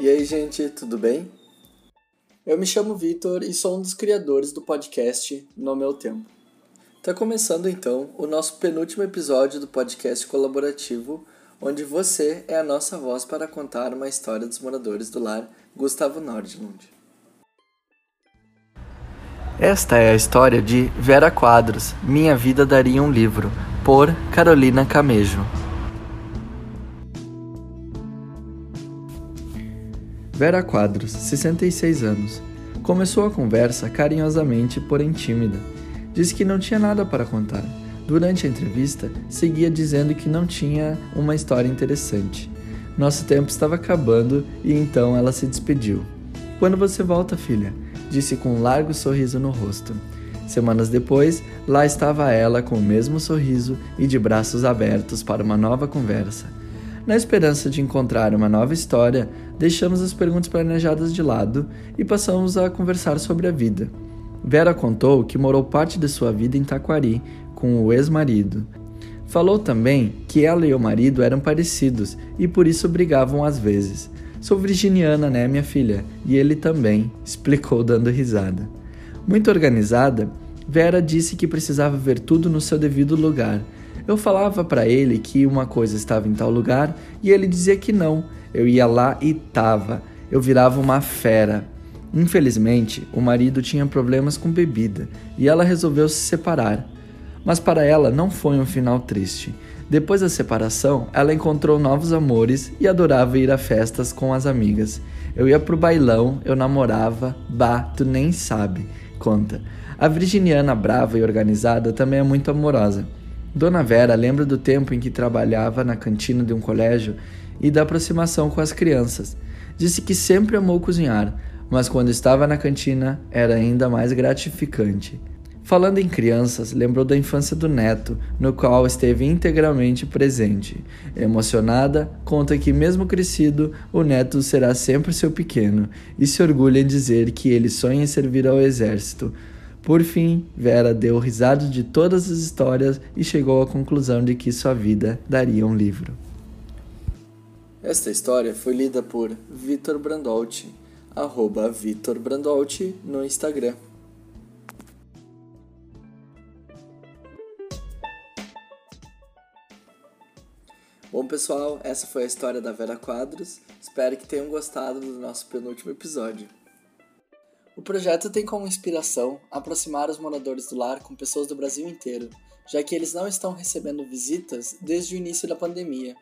E aí, gente, tudo bem? Eu me chamo Vitor e sou um dos criadores do podcast No Meu Tempo. Tá começando então o nosso penúltimo episódio do podcast colaborativo, onde você é a nossa voz para contar uma história dos moradores do lar Gustavo Nordlund. Esta é a história de Vera Quadros, Minha Vida Daria um Livro, por Carolina Camejo. Vera Quadros, 66 anos. Começou a conversa carinhosamente, porém tímida. Disse que não tinha nada para contar. Durante a entrevista, seguia dizendo que não tinha uma história interessante. Nosso tempo estava acabando e então ela se despediu. Quando você volta, filha? Disse com um largo sorriso no rosto. Semanas depois, lá estava ela com o mesmo sorriso e de braços abertos para uma nova conversa. Na esperança de encontrar uma nova história, deixamos as perguntas planejadas de lado e passamos a conversar sobre a vida. Vera contou que morou parte de sua vida em Taquari com o ex-marido. Falou também que ela e o marido eram parecidos e por isso brigavam às vezes. Sou virginiana, né, minha filha? E ele também, explicou dando risada. Muito organizada, Vera disse que precisava ver tudo no seu devido lugar eu falava para ele que uma coisa estava em tal lugar e ele dizia que não. Eu ia lá e tava. Eu virava uma fera. Infelizmente, o marido tinha problemas com bebida e ela resolveu se separar. Mas para ela não foi um final triste. Depois da separação, ela encontrou novos amores e adorava ir a festas com as amigas. Eu ia pro bailão, eu namorava, bah, tu nem sabe, conta. A virginiana brava e organizada também é muito amorosa. Dona Vera lembra do tempo em que trabalhava na cantina de um colégio e da aproximação com as crianças. Disse que sempre amou cozinhar, mas quando estava na cantina era ainda mais gratificante. Falando em crianças, lembrou da infância do neto, no qual esteve integralmente presente. Emocionada, conta que, mesmo crescido, o neto será sempre seu pequeno e se orgulha em dizer que ele sonha em servir ao exército. Por fim, Vera deu risada de todas as histórias e chegou à conclusão de que sua vida daria um livro. Esta história foi lida por Vitor Brandolti, arroba Vitor Brandolti no Instagram. Bom, pessoal, essa foi a história da Vera Quadros. Espero que tenham gostado do nosso penúltimo episódio. O projeto tem como inspiração aproximar os moradores do lar com pessoas do Brasil inteiro, já que eles não estão recebendo visitas desde o início da pandemia.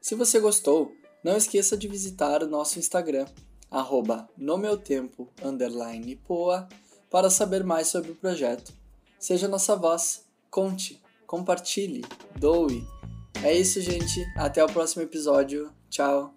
Se você gostou, não esqueça de visitar o nosso Instagram, arroba no meu tempo, poa, para saber mais sobre o projeto. Seja nossa voz, conte, compartilhe, doe. É isso, gente. Até o próximo episódio. Tchau.